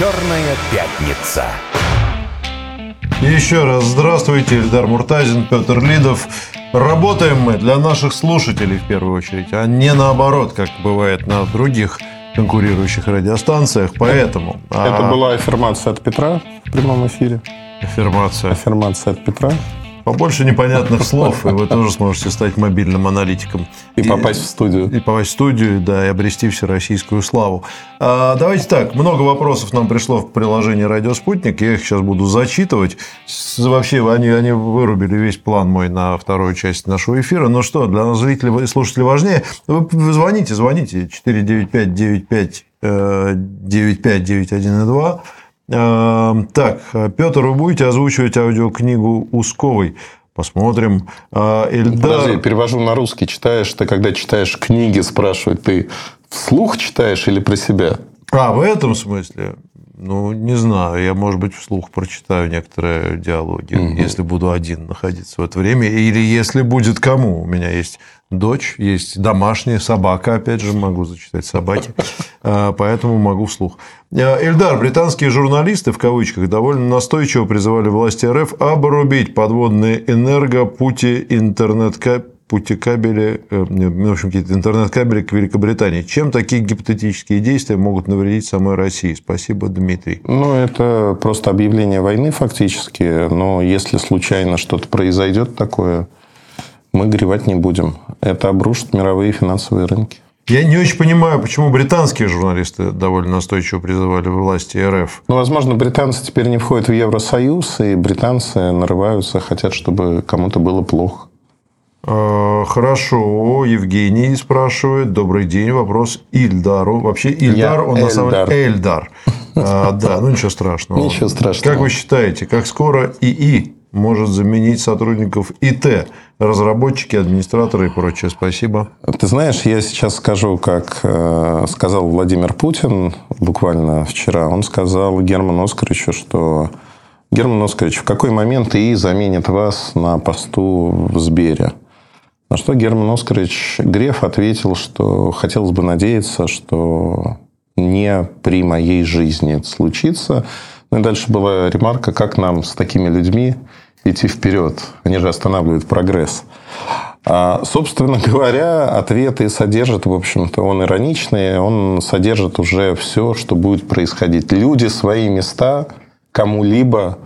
Черная пятница. Еще раз здравствуйте, Эльдар Муртазин, Петр Лидов. Работаем мы для наших слушателей в первую очередь, а не наоборот, как бывает на других конкурирующих радиостанциях. Поэтому... Это а... была аффирмация от Петра в прямом эфире. Аффирмация. Аффирмация от Петра. Побольше непонятных слов, и вы тоже сможете стать мобильным аналитиком. И, и попасть в студию. И попасть в студию, да, и обрести всероссийскую славу. А, давайте так, много вопросов нам пришло в приложении «Радио Спутник», я их сейчас буду зачитывать. Вообще, они, они вырубили весь план мой на вторую часть нашего эфира. Ну что, для нас зрителей и слушателей важнее, вы звоните, звоните, 495 95 95 91 2 Эм, так, Петр, вы будете озвучивать аудиокнигу Усковой? Посмотрим. Эльдар... Подожди, перевожу на русский. Читаешь, ты когда читаешь книги, спрашивают, ты вслух читаешь или про себя? А, в этом смысле? Ну, не знаю. Я, может быть, вслух прочитаю некоторые диалоги, угу. если буду один находиться в это время. Или если будет кому. У меня есть дочь, есть домашняя собака, опять же, могу зачитать собаки, а, поэтому могу вслух. А, Эльдар, британские журналисты, в кавычках, довольно настойчиво призывали власти РФ обрубить подводные энергопути интернет пути кабели, э, в общем, какие-то интернет-кабели к Великобритании. Чем такие гипотетические действия могут навредить самой России? Спасибо, Дмитрий. Ну, это просто объявление войны фактически. Но если случайно что-то произойдет такое, мы горевать не будем. Это обрушит мировые финансовые рынки. Я не очень понимаю, почему британские журналисты довольно настойчиво призывали власти РФ. Ну, возможно, британцы теперь не входят в Евросоюз, и британцы нарываются, хотят, чтобы кому-то было плохо. А, хорошо, Евгений спрашивает. Добрый день. Вопрос Ильдару. Вообще Ильдар, Я он Эльдар. на самом деле Эльдар. А, да, ну ничего страшного. Ничего страшного. Как вы считаете, как скоро ИИ может заменить сотрудников ИТ, разработчики, администраторы и прочее. Спасибо. Ты знаешь, я сейчас скажу, как э, сказал Владимир Путин буквально вчера. Он сказал Герману Оскаровичу, что Герман Оскарович, в какой момент ИИ заменит вас на посту в Сбере? На что Герман Оскарович Греф ответил, что хотелось бы надеяться, что не при моей жизни это случится. Ну и дальше была ремарка, как нам с такими людьми идти вперед. Они же останавливают прогресс. А, собственно говоря, ответы содержат, в общем-то, он ироничный, он содержит уже все, что будет происходить. Люди свои места кому-либо,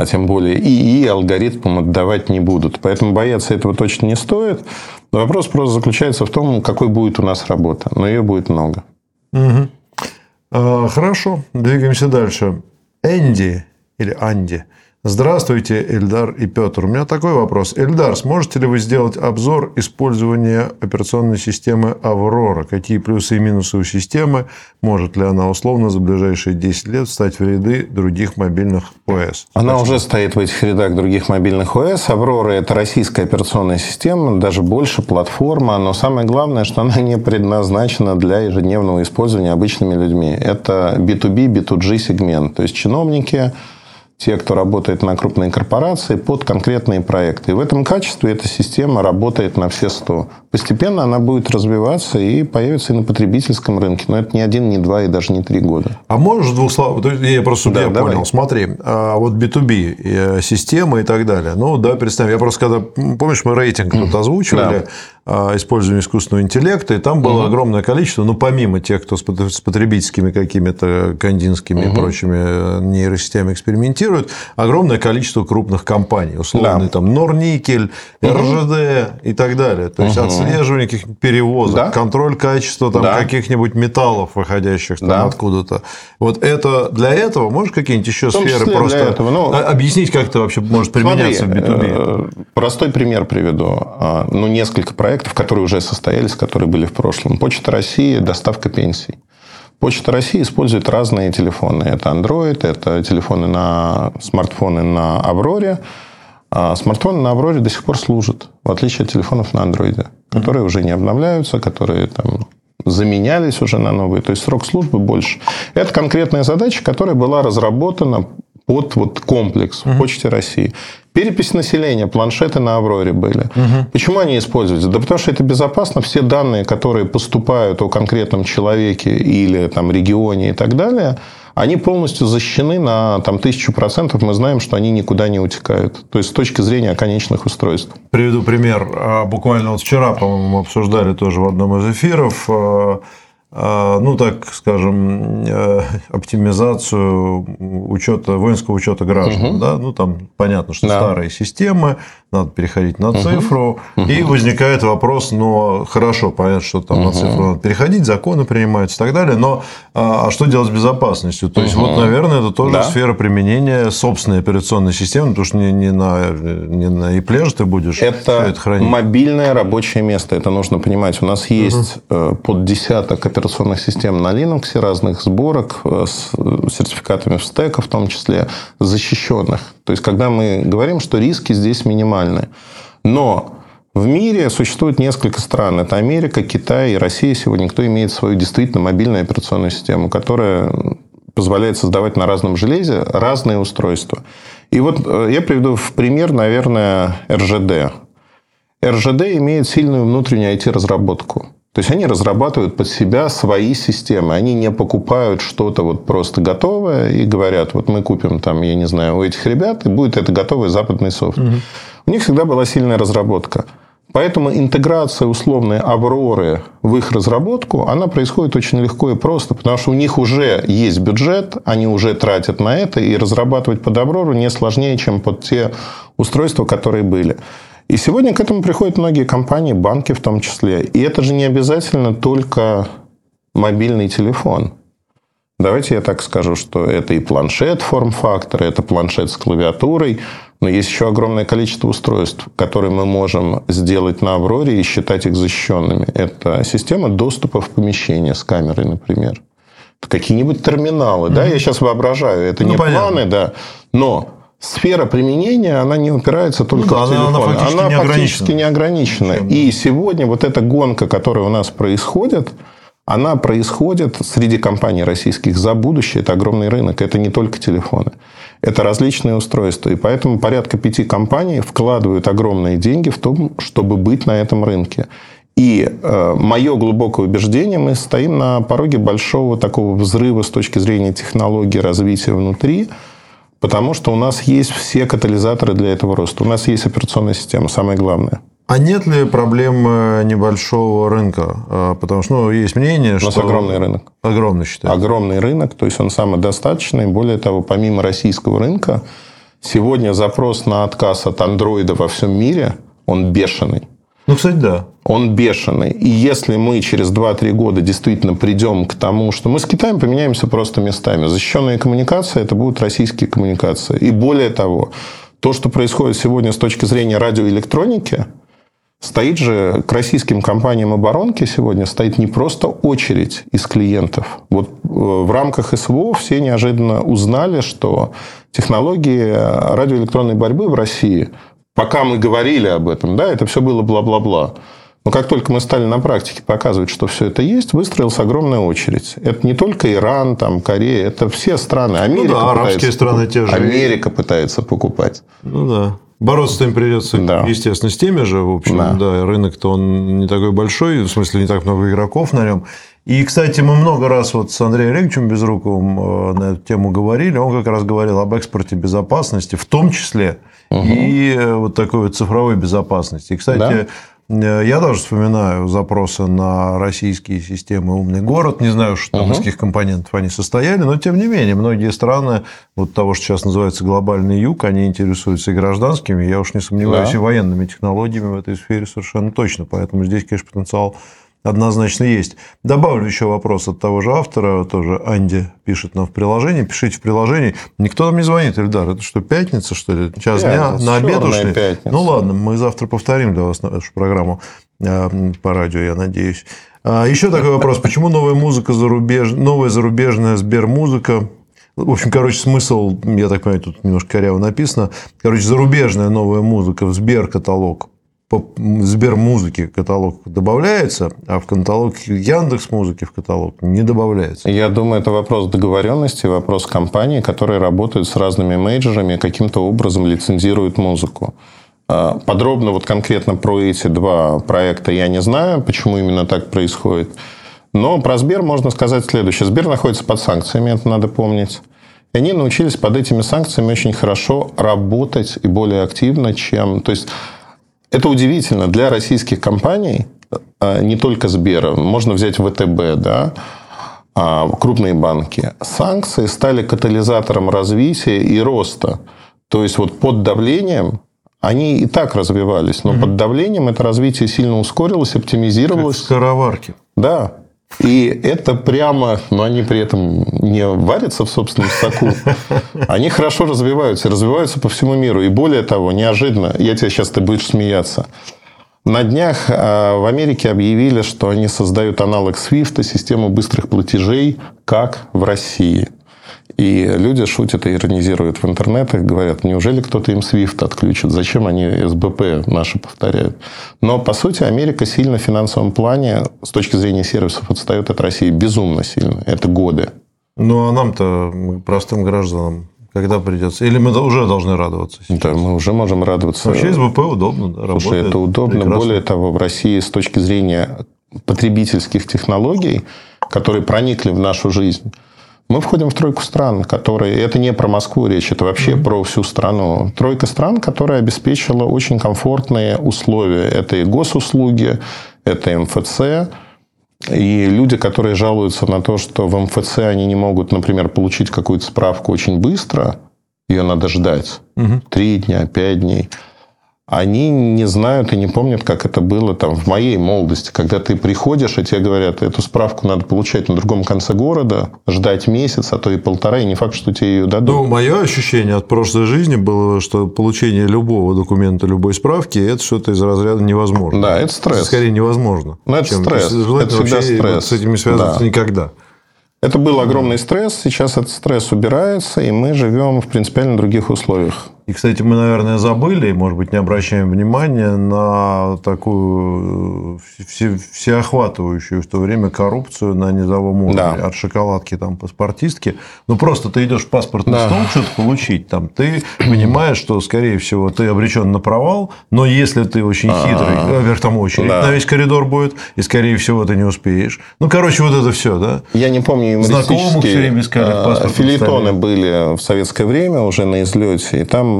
а тем более ИИ алгоритмам отдавать не будут. Поэтому бояться этого точно не стоит. Но вопрос просто заключается в том, какой будет у нас работа. Но ее будет много. Угу. Хорошо, двигаемся дальше. Энди или Анди – Здравствуйте, Эльдар и Петр. У меня такой вопрос. Эльдар, сможете ли вы сделать обзор использования операционной системы «Аврора»? Какие плюсы и минусы у системы? Может ли она условно за ближайшие 10 лет встать в ряды других мобильных ОС? Она Спасибо. уже стоит в этих рядах других мобильных ОС. «Аврора» – это российская операционная система, даже больше платформа. Но самое главное, что она не предназначена для ежедневного использования обычными людьми. Это B2B, B2G сегмент. То есть чиновники те, кто работает на крупные корпорации, под конкретные проекты. И в этом качестве эта система работает на все 100. Постепенно она будет развиваться и появится и на потребительском рынке. Но это не один, не два и даже не три года. А можешь двух слов? Я просто да, я давай. понял. Смотри, а вот B2B э, системы и так далее. Ну, да, представь. Я просто когда... Помнишь, мы рейтинг тут озвучивали, да. А, использования искусственного интеллекта, и там было угу. огромное количество, ну, помимо тех, кто с потребительскими какими-то кандинскими угу. и прочими э, нейросетями экспериментирует, огромное количество крупных компаний, условно, да. там, Норникель, РЖД угу. и так далее. То есть, угу. отслеживание каких-то перевозок, да? контроль качества там, да. каких-нибудь металлов, выходящих там, да. откуда-то. Вот это для этого, можешь какие-нибудь еще сферы просто этого, ну, объяснить, как это вообще может применяться смотри, в B2B? Э, простой пример приведу. А, ну, несколько проектов проектов, которые уже состоялись, которые были в прошлом. Почта России – доставка пенсий. Почта России использует разные телефоны. Это Android, это телефоны на смартфоны на Авроре. А смартфоны на Авроре до сих пор служат, в отличие от телефонов на Android, которые уже не обновляются, которые там заменялись уже на новые. То есть срок службы больше. Это конкретная задача, которая была разработана под вот комплекс в Почте России. Перепись населения, планшеты на Авроре были. Угу. Почему они используются? Да потому что это безопасно. Все данные, которые поступают о конкретном человеке или там, регионе и так далее, они полностью защищены на там, тысячу процентов. Мы знаем, что они никуда не утекают. То есть, с точки зрения конечных устройств. Приведу пример. А, буквально вот вчера, по-моему, мы обсуждали тоже в одном из эфиров а, ну, так скажем, э, оптимизацию учета, воинского учета граждан. Угу. Да? Ну, там понятно, что да. старые системы, надо переходить на цифру. Угу. И возникает вопрос, но хорошо, понятно, что там угу. на цифру надо переходить, законы принимаются и так далее, но а, а что делать с безопасностью? То есть, угу. вот, наверное, это тоже да. сфера применения собственной операционной системы, потому что не, не, на, не на ипле же ты будешь это, это хранить. мобильное рабочее место, это нужно понимать. У нас есть угу. под десяток операционных систем на Linux, разных сборок, э, с сертификатами в стека в том числе, защищенных. То есть, когда мы говорим, что риски здесь минимальны. Но в мире существует несколько стран. Это Америка, Китай и Россия сегодня. Кто имеет свою действительно мобильную операционную систему, которая позволяет создавать на разном железе разные устройства. И вот э, я приведу в пример, наверное, РЖД. РЖД имеет сильную внутреннюю IT-разработку. То есть они разрабатывают под себя свои системы. Они не покупают что-то вот просто готовое и говорят, вот мы купим там, я не знаю, у этих ребят, и будет это готовый западный софт. Угу. У них всегда была сильная разработка. Поэтому интеграция условной Авроры в их разработку, она происходит очень легко и просто, потому что у них уже есть бюджет, они уже тратят на это, и разрабатывать под Аврору не сложнее, чем под те устройства, которые были. И сегодня к этому приходят многие компании, банки в том числе. И это же не обязательно только мобильный телефон. Давайте я так скажу, что это и планшет форм-фактора, это планшет с клавиатурой, но есть еще огромное количество устройств, которые мы можем сделать на Авроре и считать их защищенными. Это система доступа в помещение с камерой, например. Какие-нибудь терминалы, mm-hmm. да, я сейчас воображаю, это ну, не понятно. планы, да, но сфера применения, она не упирается только ну, в телефон. Она, она фактически, она не, фактически не ограничена. И сегодня вот эта гонка, которая у нас происходит, она происходит среди компаний российских за будущее. Это огромный рынок. Это не только телефоны. Это различные устройства. И поэтому порядка пяти компаний вкладывают огромные деньги в том, чтобы быть на этом рынке. И э, мое глубокое убеждение, мы стоим на пороге большого такого взрыва с точки зрения технологии развития внутри – Потому что у нас есть все катализаторы для этого роста. У нас есть операционная система, самое главное. А нет ли проблем э, небольшого рынка? А, потому что ну, есть мнение, что... У нас огромный рынок. Огромный, считаю. Огромный рынок, то есть он самодостаточный. Более того, помимо российского рынка, сегодня запрос на отказ от андроида во всем мире, он бешеный. Ну, кстати, да. Он бешеный. И если мы через 2-3 года действительно придем к тому, что мы с Китаем поменяемся просто местами. Защищенные коммуникации – это будут российские коммуникации. И более того, то, что происходит сегодня с точки зрения радиоэлектроники, стоит же к российским компаниям оборонки сегодня стоит не просто очередь из клиентов. Вот э, в рамках СВО все неожиданно узнали, что технологии радиоэлектронной борьбы в России – пока мы говорили об этом, да, это все было бла-бла-бла. Но как только мы стали на практике показывать, что все это есть, выстроилась огромная очередь. Это не только Иран, там, Корея, это все страны. Америка ну да, арабские страны те же. Америка пытается покупать. Ну да. Бороться им придется, да. естественно, с теми же. В общем, да, да рынок-то он не такой большой, в смысле, не так много игроков на нем. И, кстати, мы много раз вот с Андреем Олеговичем Безруковым э, на эту тему говорили. Он как раз говорил об экспорте безопасности, в том числе угу. и э, вот такой вот цифровой безопасности. И, кстати, да? Э, я даже вспоминаю запросы на российские системы «Умный город». Не знаю, что угу. из каких компонентов они состояли, но тем не менее, многие страны вот того, что сейчас называется глобальный юг, они интересуются и гражданскими, я уж не сомневаюсь, да. и военными технологиями в этой сфере совершенно точно. Поэтому здесь, конечно, потенциал однозначно есть. Добавлю еще вопрос от того же автора, тоже Анди пишет нам в приложении. Пишите в приложении. Никто нам не звонит, Эльдар. Это что, пятница, что ли? Час пятница, дня? На обед ушли? Пятница. Ну, ладно, мы завтра повторим для вас нашу программу э, по радио, я надеюсь. А, еще такой вопрос. Почему новая музыка зарубеж... новая зарубежная Сбермузыка в общем, короче, смысл, я так понимаю, тут немножко коряво написано. Короче, зарубежная новая музыка в Сбер-каталог по Сбермузыке каталог добавляется, а в каталог Яндекс Музыки в каталог не добавляется. Я думаю, это вопрос договоренности, вопрос компании, которые работают с разными мейджерами, каким-то образом лицензируют музыку. А, подробно вот конкретно про эти два проекта я не знаю, почему именно так происходит. Но про Сбер можно сказать следующее. Сбер находится под санкциями, это надо помнить. И они научились под этими санкциями очень хорошо работать и более активно, чем... То есть, это удивительно. Для российских компаний, а, не только Сбера, можно взять ВТБ, да, а, крупные банки, санкции стали катализатором развития и роста. То есть, вот под давлением они и так развивались, но угу. под давлением это развитие сильно ускорилось, оптимизировалось. Как скороварки. Да. И это прямо, но они при этом не варятся в собственном соку. Они хорошо развиваются, развиваются по всему миру. И более того, неожиданно, я тебе сейчас ты будешь смеяться, на днях а, в Америке объявили, что они создают аналог SWIFT, систему быстрых платежей, как в России. И люди шутят и иронизируют в интернетах, говорят, неужели кто-то им SWIFT отключит? Зачем они СБП наши повторяют? Но, по сути, Америка сильно в финансовом плане, с точки зрения сервисов, отстает от России безумно сильно. Это годы. Ну, а нам-то, простым гражданам, когда придется? Или мы уже должны радоваться? Сейчас? Да, мы уже можем радоваться. Вообще СБП удобно, да, работает. Слушай, это удобно. Прекрасно. Более того, в России с точки зрения потребительских технологий, которые проникли в нашу жизнь, мы входим в тройку стран, которые... Это не про Москву речь, это вообще mm-hmm. про всю страну. Тройка стран, которая обеспечила очень комфортные условия. Это и госуслуги, это МФЦ. И люди, которые жалуются на то, что в МФЦ они не могут, например, получить какую-то справку очень быстро, ее надо ждать. Три угу. дня, пять дней они не знают и не помнят, как это было там в моей молодости, когда ты приходишь, и тебе говорят, эту справку надо получать на другом конце города, ждать месяц, а то и полтора, и не факт, что тебе ее дадут. Ну, мое ощущение от прошлой жизни было, что получение любого документа, любой справки, это что-то из разряда невозможно. Да, это стресс. Скорее невозможно. Ну, это чем, стресс. Это всегда стресс. с этими связываться да. никогда. Это был огромный стресс, сейчас этот стресс убирается, и мы живем в принципиально других условиях. И, кстати, мы, наверное, забыли, может быть, не обращаем внимания на такую э, все, всеохватывающую в то время коррупцию на низовом уровне. Да. От шоколадки там паспортистки. Ну, просто ты идешь в паспортный да. стол что-то получить, там, ты понимаешь, что, скорее всего, ты обречен на провал, но если ты очень хитрый, вверх там очередь да. на весь коридор будет, и, скорее всего, ты не успеешь. Ну, короче, вот это все, да? Я не помню, Знакомых все время искали а, Филитоны были в советское время уже на излете, и там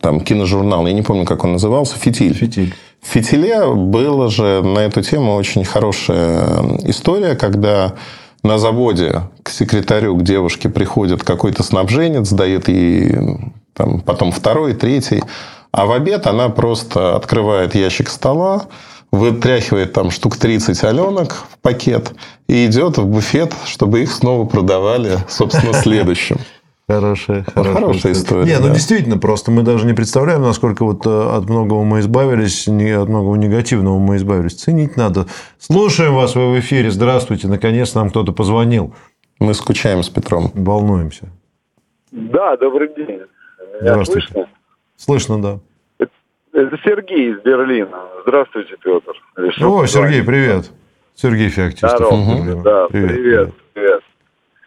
там киножурнал, я не помню, как он назывался, «Фитиль». «Фитиль». В «Фитиле» была же на эту тему очень хорошая история, когда на заводе к секретарю, к девушке приходит какой-то снабженец, дает ей там, потом второй, третий, а в обед она просто открывает ящик стола, вытряхивает там штук 30 аленок в пакет и идет в буфет, чтобы их снова продавали, собственно, следующим. Хорошая, хорошая, хорошая история. Не, ну да. действительно, просто мы даже не представляем, насколько вот э, от многого мы избавились, от многого негативного мы избавились. Ценить надо. Слушаем вас, вы в эфире. Здравствуйте. Наконец нам кто-то позвонил. Мы скучаем с Петром. Волнуемся. Да, добрый день. Меня слышно? Слышно, да. Это Сергей из Берлина. Здравствуйте, Петр. О, Сергей, привет. Сергей Феоктистов. Здорово. Угу. Да, привет. привет. привет.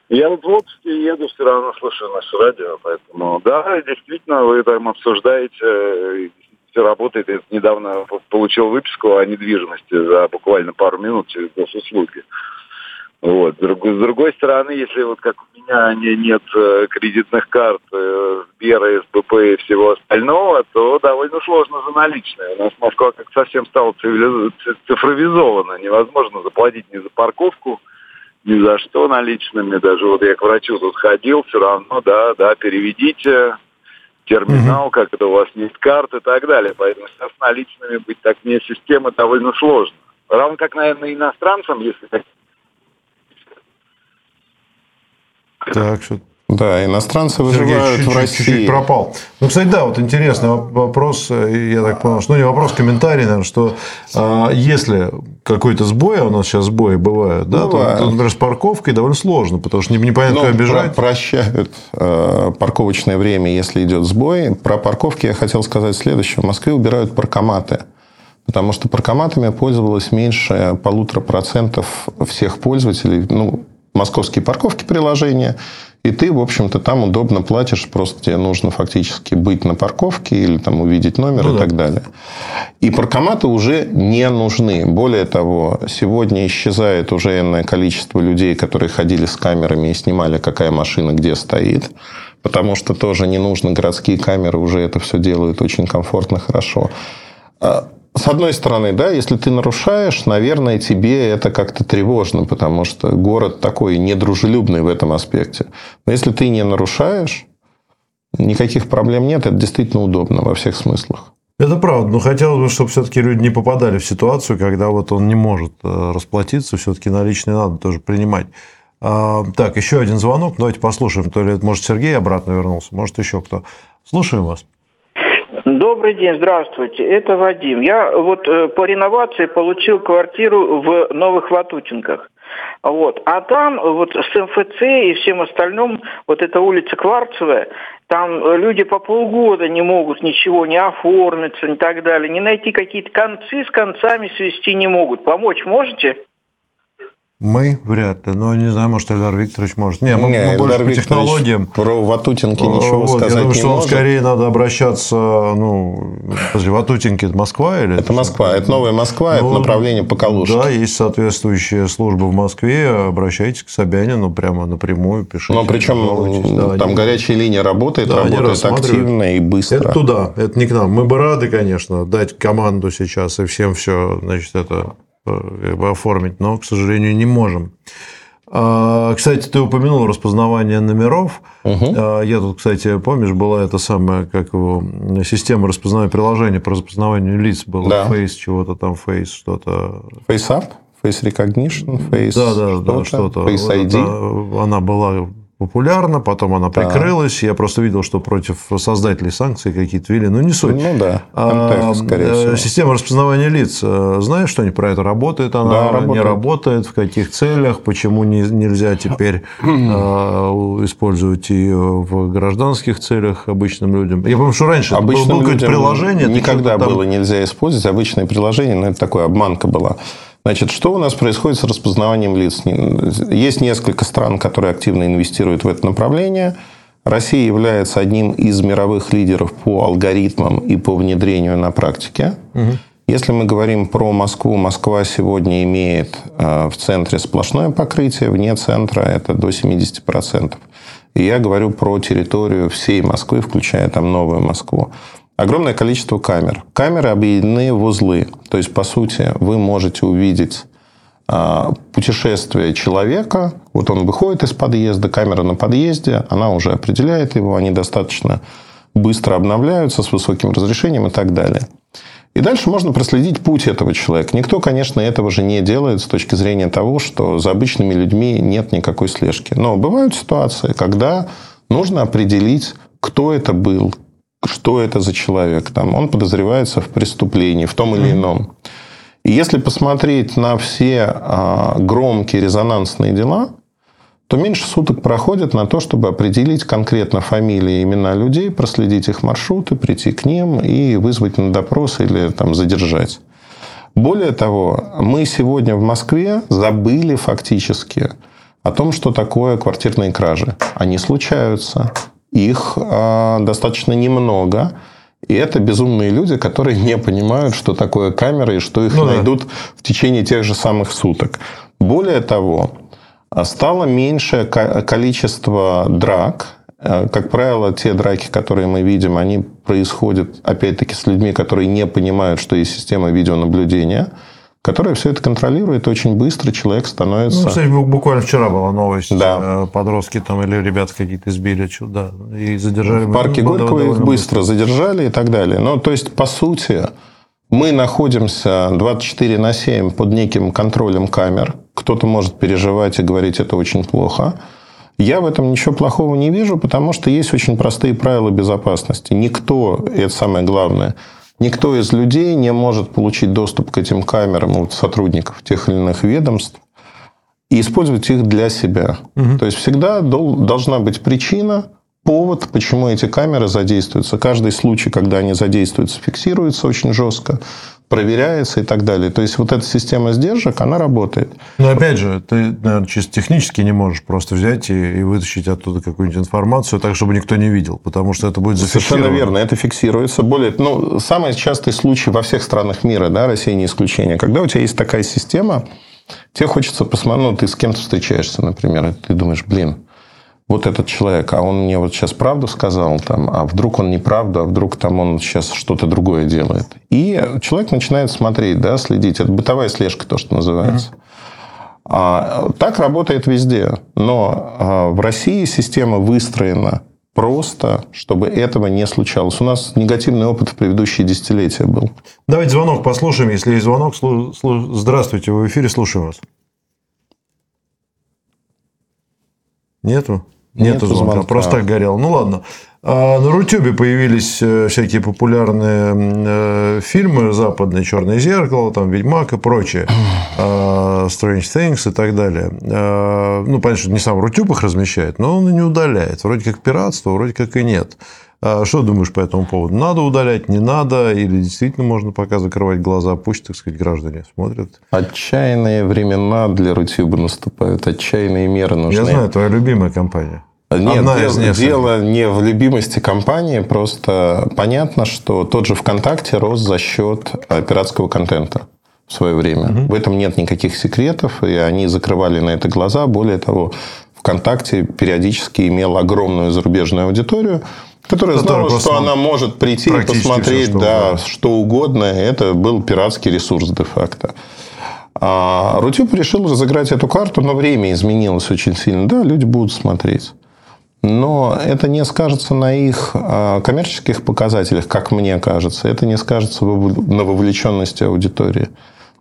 Я вот в отпуске еду, все равно слушаю наше радио, поэтому да, действительно, вы там обсуждаете, э, все работает. Я недавно получил выписку о недвижимости за буквально пару минут через госуслуги. Вот. С другой стороны, если вот как у меня не, нет э, кредитных карт, э, Сбера, СБП и всего остального, то довольно сложно за наличные. У нас Москва как совсем стала цифровизована. Невозможно заплатить ни за парковку, ни за что наличными. Даже вот я к врачу тут ходил, все равно, да, да, переведите терминал, как это у вас нет карты и так далее. Поэтому сейчас наличными быть так не система довольно сложно. Равно как, наверное, иностранцам, если так, что да, иностранцы выживают чуть, в России. Чуть-чуть пропал. Ну, кстати, да, вот интересный вопрос, э, я так понял, что ну, не вопрос, комментарий, наверное, что а, если какой-то сбой, а у нас сейчас сбои бывают, да, бывает. то, например, с парковкой довольно сложно, потому что непонятно, ну, обижать. Про прощают э, парковочное время, если идет сбой. Про парковки я хотел сказать следующее. В Москве убирают паркоматы. Потому что паркоматами пользовалось меньше полутора процентов всех пользователей. Ну, московские парковки приложения – и ты, в общем-то, там удобно платишь, просто тебе нужно фактически быть на парковке или там увидеть номер ну, и да. так далее. И паркоматы уже не нужны. Более того, сегодня исчезает уже энное количество людей, которые ходили с камерами и снимали, какая машина где стоит. Потому что тоже не нужно городские камеры, уже это все делают очень комфортно, хорошо. С одной стороны, да, если ты нарушаешь, наверное, тебе это как-то тревожно, потому что город такой недружелюбный в этом аспекте. Но если ты не нарушаешь, никаких проблем нет, это действительно удобно во всех смыслах. Это правда, но хотелось бы, чтобы все-таки люди не попадали в ситуацию, когда вот он не может э, расплатиться, все-таки наличные надо тоже принимать. А, так, еще один звонок, давайте послушаем, то ли, может, Сергей обратно вернулся, может, еще кто. Слушаем вас. Добрый день, здравствуйте. Это Вадим. Я вот э, по реновации получил квартиру в Новых Ватутинках. Вот. А там вот с МФЦ и всем остальным, вот эта улица Кварцевая, там люди по полгода не могут ничего не оформиться и так далее, не найти какие-то концы с концами свести не могут. Помочь можете? Мы вряд ли. Но не знаю, может, Эльдар Викторович может. Не, мы, не, мы больше по технологиям. Про Ватутинки ничего вот, сказать Я думаю, не что может. скорее надо обращаться, ну, подожди, Ватутинки это Москва или? Это Москва, это новая Москва, ну, это направление по Калужке. Да, есть соответствующая служба в Москве, обращайтесь к Собянину прямо напрямую, пишите. Но причем да, там они... горячая линия работает, да, работает активно и быстро. Это туда, это не к нам. Мы бы рады, конечно, дать команду сейчас и всем все, значит, это Э, оформить, но, к сожалению, не можем. А, кстати, ты упомянул распознавание номеров. Угу. Я тут, кстати, помнишь, была эта самая, как его, система распознавания приложения по распознаванию лиц. Было да. Face чего-то там, Face что-то. Face Up? Face Recognition? Face да, да, да, что-то. Face ID? Она была популярна, потом она прикрылась. Да. Я просто видел, что против создателей санкций какие-то ввели, но не суть. Ну да, а, скорее всего. Система распознавания лиц. Э, знаешь что-нибудь про это? Работает она, да, работает. не работает, в каких целях, почему не, нельзя теперь э, использовать ее в гражданских целях обычным людям? Я помню, что раньше обычным было какое-то приложение. Никогда было там... нельзя использовать обычное приложение, но это такое обманка была. Значит, что у нас происходит с распознаванием лиц? Есть несколько стран, которые активно инвестируют в это направление. Россия является одним из мировых лидеров по алгоритмам и по внедрению на практике. Угу. Если мы говорим про Москву, Москва сегодня имеет э, в центре сплошное покрытие, вне центра это до 70%. И я говорю про территорию всей Москвы, включая там Новую Москву огромное количество камер. Камеры объединены в узлы. То есть, по сути, вы можете увидеть а, путешествие человека. Вот он выходит из подъезда, камера на подъезде, она уже определяет его, они достаточно быстро обновляются с высоким разрешением и так далее. И дальше можно проследить путь этого человека. Никто, конечно, этого же не делает с точки зрения того, что за обычными людьми нет никакой слежки. Но бывают ситуации, когда нужно определить, кто это был, что это за человек. Там, он подозревается в преступлении, в том или ином. И если посмотреть на все а, громкие резонансные дела, то меньше суток проходит на то, чтобы определить конкретно фамилии и имена людей, проследить их маршруты, прийти к ним и вызвать на допрос или там, задержать. Более того, мы сегодня в Москве забыли фактически о том, что такое квартирные кражи. Они случаются. Их э, достаточно немного. И это безумные люди, которые не понимают, что такое камера и что их ну, найдут да. в течение тех же самых суток. Более того, стало меньшее количество драк. Э, как правило, те драки, которые мы видим, они происходят, опять-таки, с людьми, которые не понимают, что есть система видеонаблюдения которая все это контролирует. Очень быстро человек становится... Ну, кстати, буквально вчера была новость. Да. Э, подростки там или ребята какие-то избили. Да, и задержали. В парке ну, Горького их быстро, быстро задержали и так далее. Ну, то есть, по сути, мы находимся 24 на 7 под неким контролем камер. Кто-то может переживать и говорить, это очень плохо. Я в этом ничего плохого не вижу, потому что есть очень простые правила безопасности. Никто, и это самое главное, Никто из людей не может получить доступ к этим камерам вот, сотрудников тех или иных ведомств и использовать их для себя. Угу. То есть всегда должна быть причина, повод, почему эти камеры задействуются. Каждый случай, когда они задействуются, фиксируется очень жестко. Проверяется и так далее. То есть вот эта система сдержек, она работает. Но опять же, ты, наверное, чисто технически не можешь просто взять и, и вытащить оттуда какую-нибудь информацию так, чтобы никто не видел, потому что это будет зафиксировано. Совершенно верно, это фиксируется. Более, ну, самый частый случай во всех странах мира, да, Россия не исключение, когда у тебя есть такая система, тебе хочется посмотреть, ну, ты с кем-то встречаешься, например, и ты думаешь, блин, вот этот человек, а он мне вот сейчас правду сказал, там, а вдруг он неправду, а вдруг там он сейчас что-то другое делает. И человек начинает смотреть, да, следить. Это бытовая слежка, то, что называется. А, так работает везде. Но а, в России система выстроена просто, чтобы этого не случалось. У нас негативный опыт в предыдущие десятилетия был. Давайте звонок послушаем. Если есть звонок, слу... Слу... здравствуйте, вы в эфире, слушаю вас. Нету? Нету звонка, звонка, просто горел. Ну ладно. А на Рутюбе появились э, всякие популярные э, фильмы западные, Черное зеркало, там Ведьмак и прочее, а, Strange Things и так далее. А, ну, понятно, что не сам Рутюб их размещает, но он и не удаляет. Вроде как пиратство, вроде как и нет. Что думаешь по этому поводу? Надо удалять, не надо? Или действительно можно пока закрывать глаза? Пусть, так сказать, граждане смотрят. Отчаянные времена для Рутюба наступают. Отчаянные меры нужны. Я знаю, твоя любимая компания. Нет, Одна дело, из дело не в любимости компании, просто понятно, что тот же ВКонтакте рос за счет пиратского контента в свое время. Угу. В этом нет никаких секретов, и они закрывали на это глаза. Более того, ВКонтакте периодически имел огромную зарубежную аудиторию, которая знала, что она может прийти и посмотреть все, что, да, угодно. что угодно. Это был пиратский ресурс де-факто. А Рутюб решил разыграть эту карту, но время изменилось очень сильно. Да, люди будут смотреть. Но это не скажется на их а, коммерческих показателях, как мне кажется. Это не скажется на вовлеченности аудитории.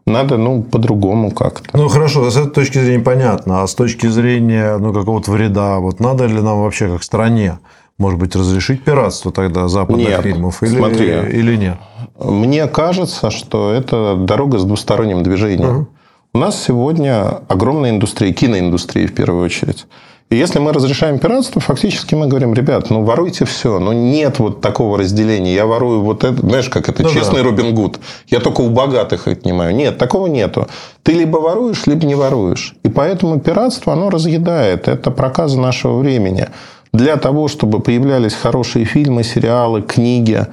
Надо, ну, по-другому как-то. Ну, хорошо, с этой точки зрения понятно. А с точки зрения, ну, какого-то вреда, вот надо ли нам вообще, как стране, может быть, разрешить пиратство тогда западных нет, фильмов или, смотри, или нет? Мне кажется, что это дорога с двусторонним движением. Угу. У нас сегодня огромная индустрия, киноиндустрия в первую очередь. И если мы разрешаем пиратство, фактически мы говорим, ребят, ну воруйте все. Но нет вот такого разделения. Я ворую вот это, знаешь, как это, ну, честный да. Робин Гуд. Я только у богатых отнимаю. Нет, такого нету. Ты либо воруешь, либо не воруешь. И поэтому пиратство, оно разъедает. Это проказа нашего времени. Для того, чтобы появлялись хорошие фильмы, сериалы, книги,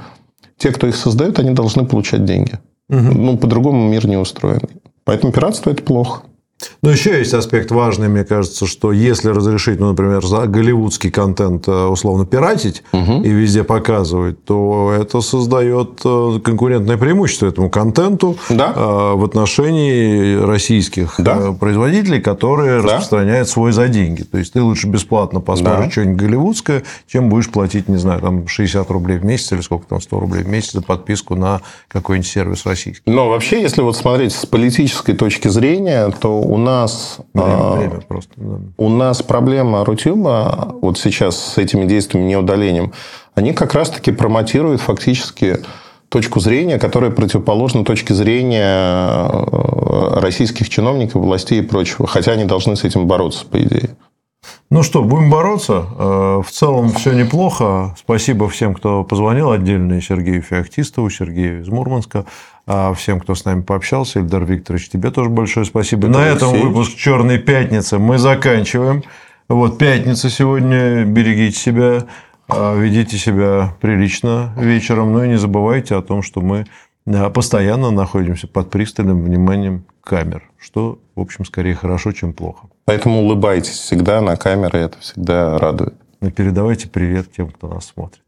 те, кто их создает, они должны получать деньги. Угу. Ну, по-другому мир не устроен. Поэтому пиратство – это плохо. Но еще есть аспект важный, мне кажется, что если разрешить, ну, например, за голливудский контент э, условно пиратить угу. и везде показывать, то это создает э, конкурентное преимущество этому контенту да. Э, в отношении российских да. производителей, которые да. распространяют свой за деньги. То есть ты лучше бесплатно посмотришь да. что-нибудь голливудское, чем будешь платить, не знаю, там 60 рублей в месяц или сколько там 100 рублей в месяц за подписку на какой-нибудь сервис российский. Но вообще, если вот смотреть с политической точки зрения, то у нас, время, время просто, да. у нас проблема Рутюба вот сейчас с этими действиями, неудалением, они как раз-таки промотируют фактически точку зрения, которая противоположна точке зрения э, российских чиновников, властей и прочего. Хотя они должны с этим бороться, по идее. Ну что, будем бороться. Э, в целом все неплохо. Спасибо всем, кто позвонил отдельно. Сергею Феоктистову, Сергею из Мурманска. А всем, кто с нами пообщался. Ильдар Викторович, тебе тоже большое спасибо. Это На этом выпуск «Черной пятницы» мы заканчиваем. Вот пятница сегодня. Берегите себя. А, ведите себя прилично вечером. Ну и не забывайте о том, что мы постоянно находимся под пристальным вниманием камер, что, в общем, скорее хорошо, чем плохо. Поэтому улыбайтесь всегда на камеры, это всегда радует. И передавайте привет тем, кто нас смотрит.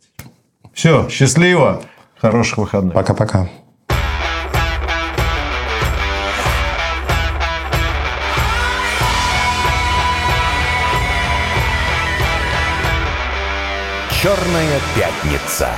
Все, счастливо, хороших выходных. Пока-пока. Черная пятница.